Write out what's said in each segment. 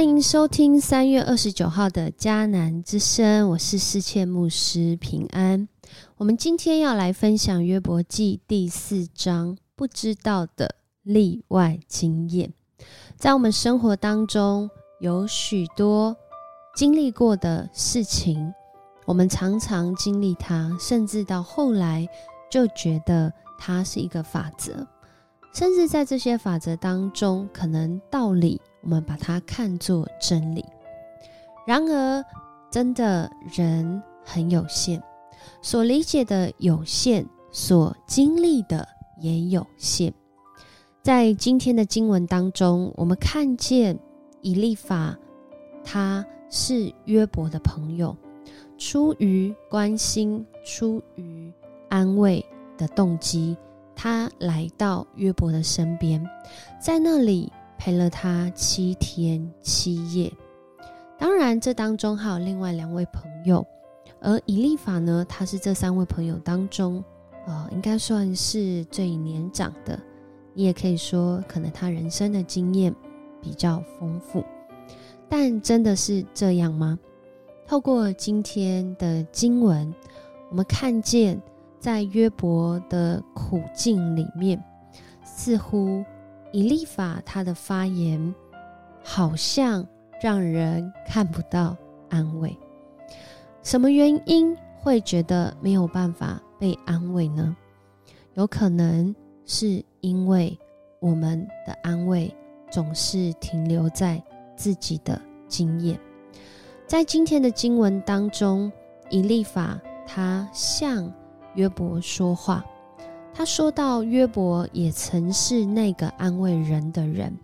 欢迎收听三月二十九号的迦南之声，我是世切牧师平安。我们今天要来分享约伯记第四章，不知道的例外经验。在我们生活当中，有许多经历过的事情，我们常常经历它，甚至到后来就觉得它是一个法则，甚至在这些法则当中，可能道理。我们把它看作真理，然而，真的人很有限，所理解的有限，所经历的也有限。在今天的经文当中，我们看见以利法，他是约伯的朋友，出于关心、出于安慰的动机，他来到约伯的身边，在那里。陪了他七天七夜，当然这当中还有另外两位朋友，而以利法呢，他是这三位朋友当中，呃，应该算是最年长的。你也可以说，可能他人生的经验比较丰富。但真的是这样吗？透过今天的经文，我们看见在约伯的苦境里面，似乎。以利法他的发言好像让人看不到安慰，什么原因会觉得没有办法被安慰呢？有可能是因为我们的安慰总是停留在自己的经验。在今天的经文当中，以利法他向约伯说话。他说到约伯也曾是那个安慰人的人，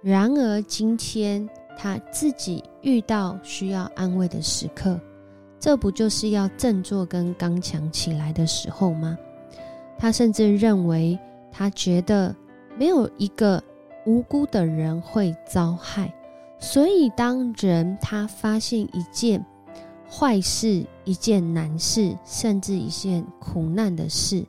然而今天他自己遇到需要安慰的时刻，这不就是要振作跟刚强起来的时候吗？他甚至认为，他觉得没有一个无辜的人会遭害，所以当人他发现一件坏事、一件难事，甚至一件苦难的事。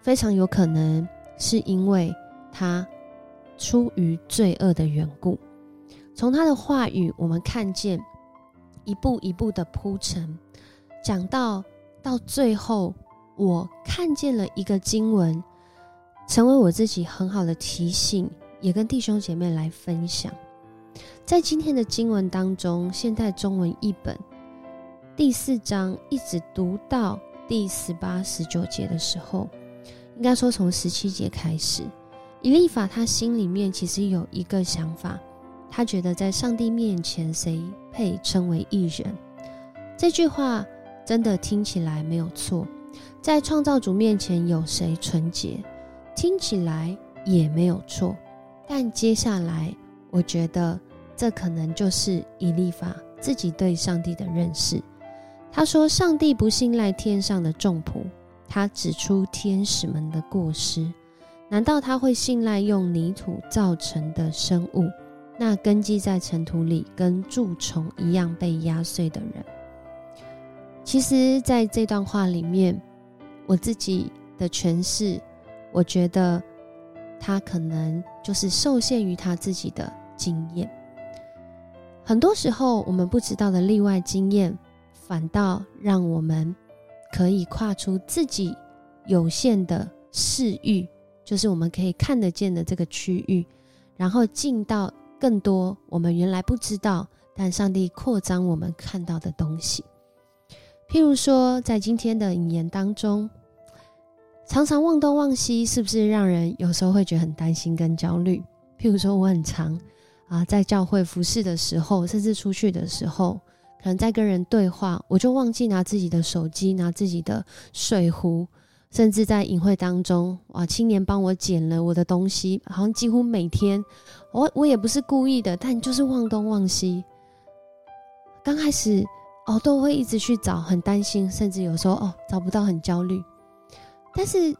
非常有可能是因为他出于罪恶的缘故。从他的话语，我们看见一步一步的铺陈，讲到到最后，我看见了一个经文，成为我自己很好的提醒，也跟弟兄姐妹来分享。在今天的经文当中，现代中文译本第四章一直读到第十八、十九节的时候。应该说，从十七节开始，以利法他心里面其实有一个想法，他觉得在上帝面前，谁配称为艺人？这句话真的听起来没有错。在创造主面前，有谁纯洁？听起来也没有错。但接下来，我觉得这可能就是以利法自己对上帝的认识。他说：“上帝不信赖天上的众仆。”他指出天使们的过失，难道他会信赖用泥土造成的生物？那根基在尘土里，跟蛀虫一样被压碎的人？其实，在这段话里面，我自己的诠释，我觉得他可能就是受限于他自己的经验。很多时候，我们不知道的例外经验，反倒让我们。可以跨出自己有限的视域，就是我们可以看得见的这个区域，然后进到更多我们原来不知道，但上帝扩张我们看到的东西。譬如说，在今天的引言当中，常常忘东忘西，是不是让人有时候会觉得很担心跟焦虑？譬如说，我很常啊，在教会服侍的时候，甚至出去的时候。可能在跟人对话，我就忘记拿自己的手机，拿自己的水壶，甚至在隐会当中，哇，青年帮我捡了我的东西，好像几乎每天，我我也不是故意的，但就是忘东忘西。刚开始哦，都会一直去找，很担心，甚至有时候哦找不到，很焦虑。但是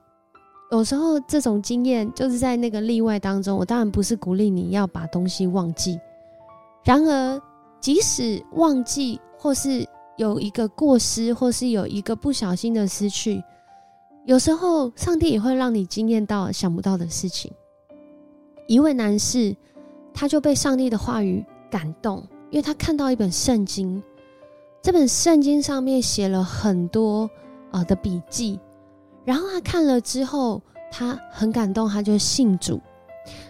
有时候这种经验就是在那个例外当中，我当然不是鼓励你要把东西忘记，然而。即使忘记，或是有一个过失，或是有一个不小心的失去，有时候上帝也会让你惊艳到想不到的事情。一位男士，他就被上帝的话语感动，因为他看到一本圣经，这本圣经上面写了很多啊的笔记，然后他看了之后，他很感动，他就信主。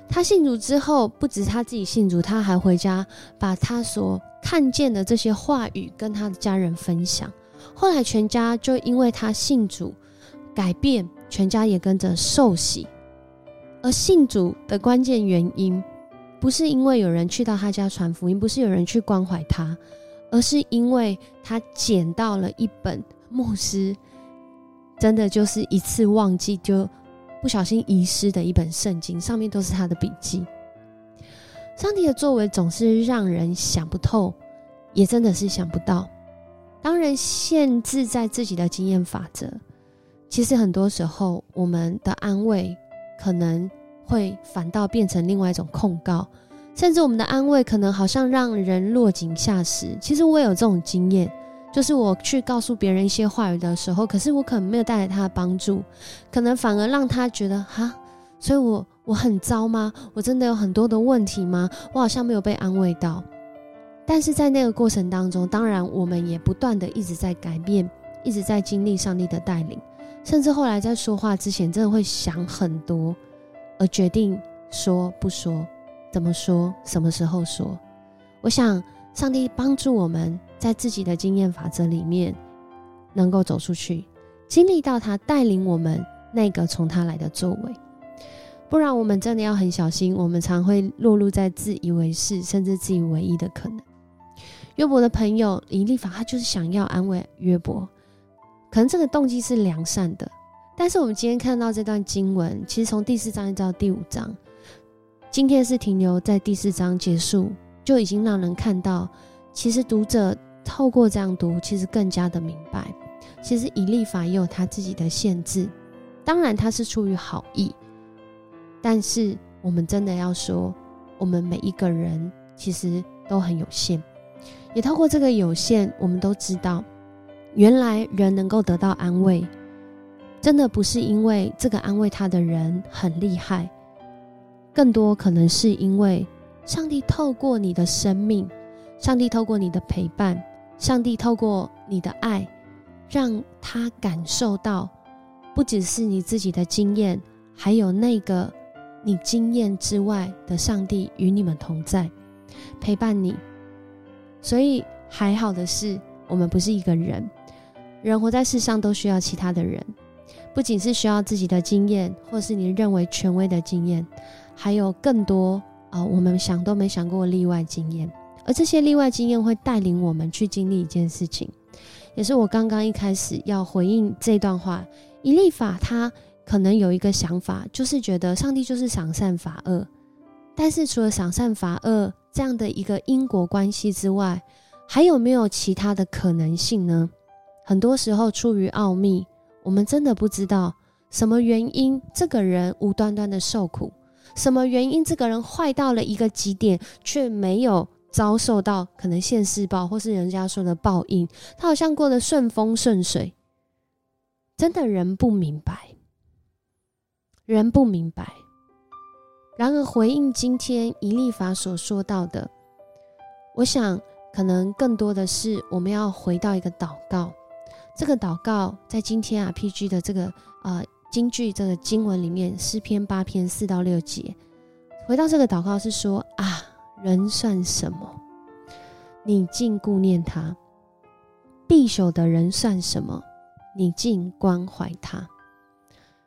他信主之后，不止他自己信主，他还回家把他所看见的这些话语跟他的家人分享。后来全家就因为他信主改变，全家也跟着受洗。而信主的关键原因，不是因为有人去到他家传福音，不是有人去关怀他，而是因为他捡到了一本牧师真的就是一次忘记就。不小心遗失的一本圣经，上面都是他的笔记。上帝的作为总是让人想不透，也真的是想不到。当人限制在自己的经验法则，其实很多时候我们的安慰可能会反倒变成另外一种控告，甚至我们的安慰可能好像让人落井下石。其实我也有这种经验。就是我去告诉别人一些话语的时候，可是我可能没有带来他的帮助，可能反而让他觉得哈，所以我我很糟吗？我真的有很多的问题吗？我好像没有被安慰到。但是在那个过程当中，当然我们也不断的一直在改变，一直在经历上帝的带领，甚至后来在说话之前，真的会想很多，而决定说不说，怎么说，什么时候说。我想上帝帮助我们。在自己的经验法则里面，能够走出去，经历到他带领我们那个从他来的作为，不然我们真的要很小心。我们常会落入在自以为是，甚至自以为意的可能。约伯的朋友以利法，他就是想要安慰约伯，可能这个动机是良善的。但是我们今天看到这段经文，其实从第四章一直到第五章，今天是停留在第四章结束，就已经让人看到，其实读者。透过这样读，其实更加的明白，其实以立法也有他自己的限制。当然，他是出于好意，但是我们真的要说，我们每一个人其实都很有限。也透过这个有限，我们都知道，原来人能够得到安慰，真的不是因为这个安慰他的人很厉害，更多可能是因为上帝透过你的生命，上帝透过你的陪伴。上帝透过你的爱，让他感受到，不只是你自己的经验，还有那个你经验之外的上帝与你们同在，陪伴你。所以还好的是，我们不是一个人，人活在世上都需要其他的人，不仅是需要自己的经验，或是你认为权威的经验，还有更多啊，我们想都没想过例外经验。而这些例外经验会带领我们去经历一件事情，也是我刚刚一开始要回应这段话。以立法他可能有一个想法，就是觉得上帝就是赏善罚恶，但是除了赏善罚恶这样的一个因果关系之外，还有没有其他的可能性呢？很多时候出于奥秘，我们真的不知道什么原因这个人无端端的受苦，什么原因这个人坏到了一个极点，却没有。遭受到可能现世报，或是人家说的报应，他好像过得顺风顺水，真的人不明白，人不明白。然而回应今天一立法所说到的，我想可能更多的是我们要回到一个祷告。这个祷告在今天 RPG 的这个呃京剧这个经文里面，诗篇八篇四到六节，回到这个祷告是说啊。人算什么？你竟顾念他；必朽的人算什么？你竟关怀他。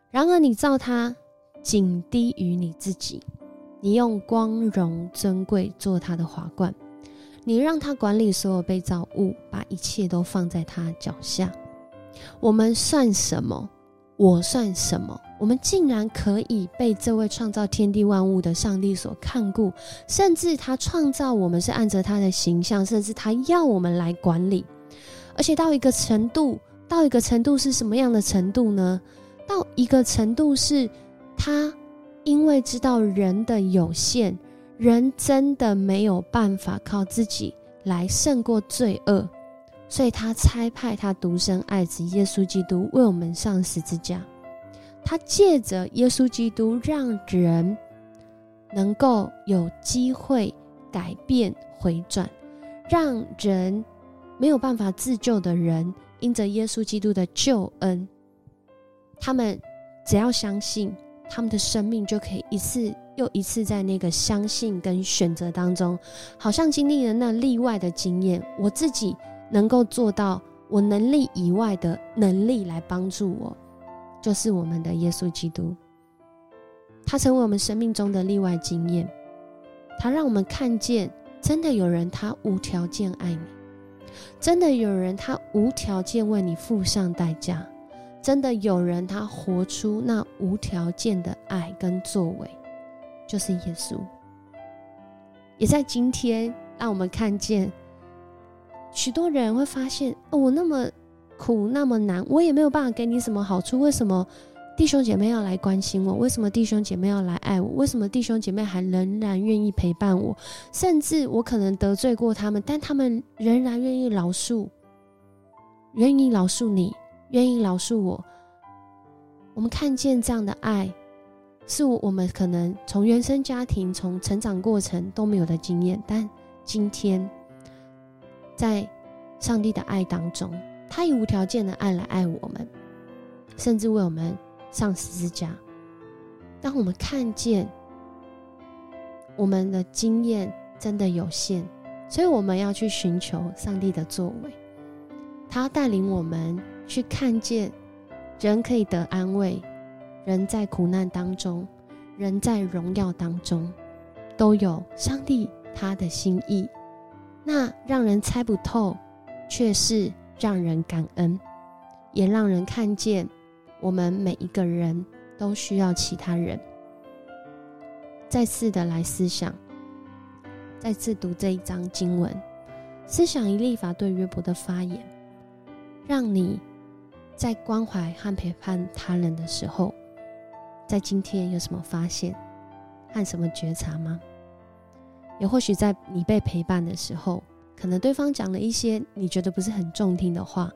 然而你造他仅低于你自己，你用光荣尊贵做他的华冠，你让他管理所有被造物，把一切都放在他脚下。我们算什么？我算什么？我们竟然可以被这位创造天地万物的上帝所看顾，甚至他创造我们是按着他的形象，甚至他要我们来管理，而且到一个程度，到一个程度是什么样的程度呢？到一个程度是，他因为知道人的有限，人真的没有办法靠自己来胜过罪恶。所以他差派他独生爱子耶稣基督为我们上十字架，他借着耶稣基督让人能够有机会改变回转，让人没有办法自救的人，因着耶稣基督的救恩，他们只要相信，他们的生命就可以一次又一次在那个相信跟选择当中，好像经历了那例外的经验。我自己能够做到我能力以外的能力来帮助我，就是我们的耶稣基督。他成为我们生命中的例外经验，他让我们看见，真的有人他无条件爱你，真的有人他无条件为你付上代价，真的有人他活出那无条件的爱跟作为，就是耶稣。也在今天，让我们看见，许多人会发现，哦，我那么苦，那么难，我也没有办法给你什么好处，为什么？弟兄姐妹要来关心我，为什么弟兄姐妹要来爱我？为什么弟兄姐妹还仍然愿意陪伴我？甚至我可能得罪过他们，但他们仍然愿意饶恕，愿意饶恕你，愿意饶恕我。我们看见这样的爱，是我们可能从原生家庭、从成长过程都没有的经验，但今天在上帝的爱当中，他以无条件的爱来爱我们，甚至为我们。上十字架，当我们看见我们的经验真的有限，所以我们要去寻求上帝的作为。他带领我们去看见人可以得安慰，人在苦难当中，人在荣耀当中，都有上帝他的心意。那让人猜不透，却是让人感恩，也让人看见。我们每一个人都需要其他人。再次的来思想，再次读这一章经文，思想一立法对约伯的发言，让你在关怀和陪伴他人的时候，在今天有什么发现和什么觉察吗？也或许在你被陪伴的时候，可能对方讲了一些你觉得不是很中听的话，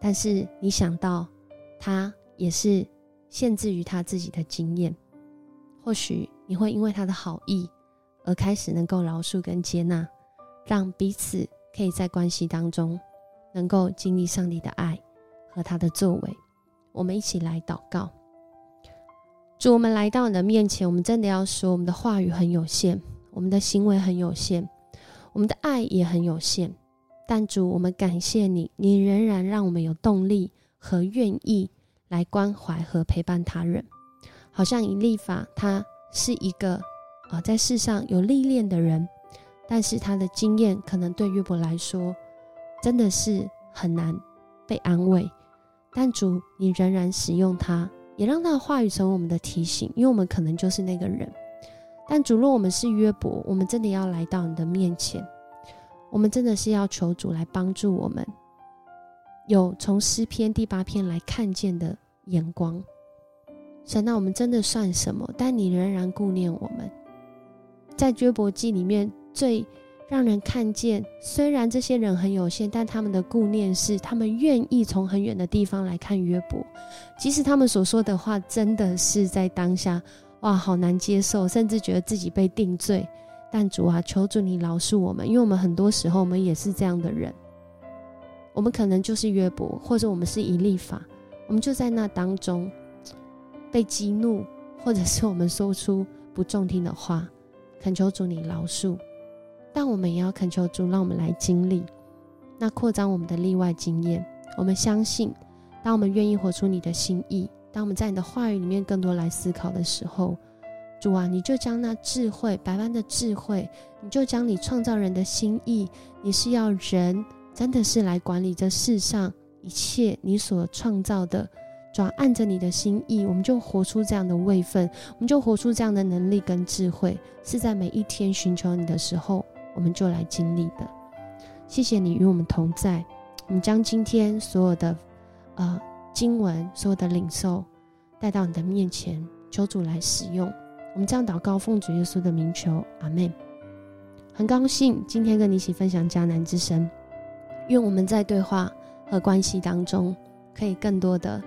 但是你想到他。也是限制于他自己的经验，或许你会因为他的好意而开始能够饶恕跟接纳，让彼此可以在关系当中能够经历上帝的爱和他的作为。我们一起来祷告，主，我们来到你的面前，我们真的要说，我们的话语很有限，我们的行为很有限，我们的爱也很有限。但主，我们感谢你，你仍然让我们有动力和愿意。来关怀和陪伴他人，好像以立法，他是一个啊，在世上有历练的人，但是他的经验可能对约伯来说真的是很难被安慰。但主，你仍然使用他，也让他的话语成为我们的提醒，因为我们可能就是那个人。但主，若我们是约伯，我们真的要来到你的面前，我们真的是要求主来帮助我们，有从诗篇第八篇来看见的。眼光，神，那我们真的算什么？但你仍然顾念我们。在约伯记里面，最让人看见，虽然这些人很有限，但他们的顾念是，他们愿意从很远的地方来看约伯，即使他们所说的话真的是在当下，哇，好难接受，甚至觉得自己被定罪。但主啊，求主你饶恕我们，因为我们很多时候，我们也是这样的人。我们可能就是约伯，或者我们是以立法。我们就在那当中被激怒，或者是我们说出不中听的话，恳求主你饶恕。但我们也要恳求主，让我们来经历那扩张我们的例外经验。我们相信，当我们愿意活出你的心意，当我们在你的话语里面更多来思考的时候，主啊，你就将那智慧百般的智慧，你就将你创造人的心意，你是要人真的是来管理这世上。一切你所创造的，主要按着你的心意，我们就活出这样的位分，我们就活出这样的能力跟智慧，是在每一天寻求你的时候，我们就来经历的。谢谢你与我们同在，我们将今天所有的呃经文、所有的领受带到你的面前，求主来使用。我们这样祷告，奉主耶稣的名求，阿妹，很高兴今天跟你一起分享迦南之神，愿我们在对话和关系当中，可以更多的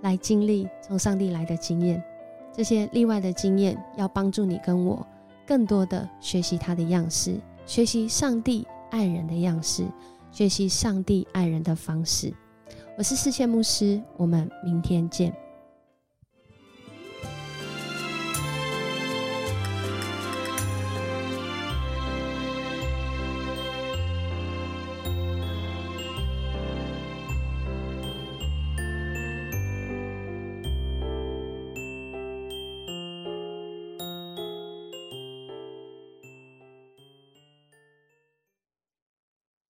来经历从上帝来的经验。这些例外的经验，要帮助你跟我更多的学习他的样式，学习上帝爱人的样式，学习上帝爱人的方式。我是世界牧师，我们明天见。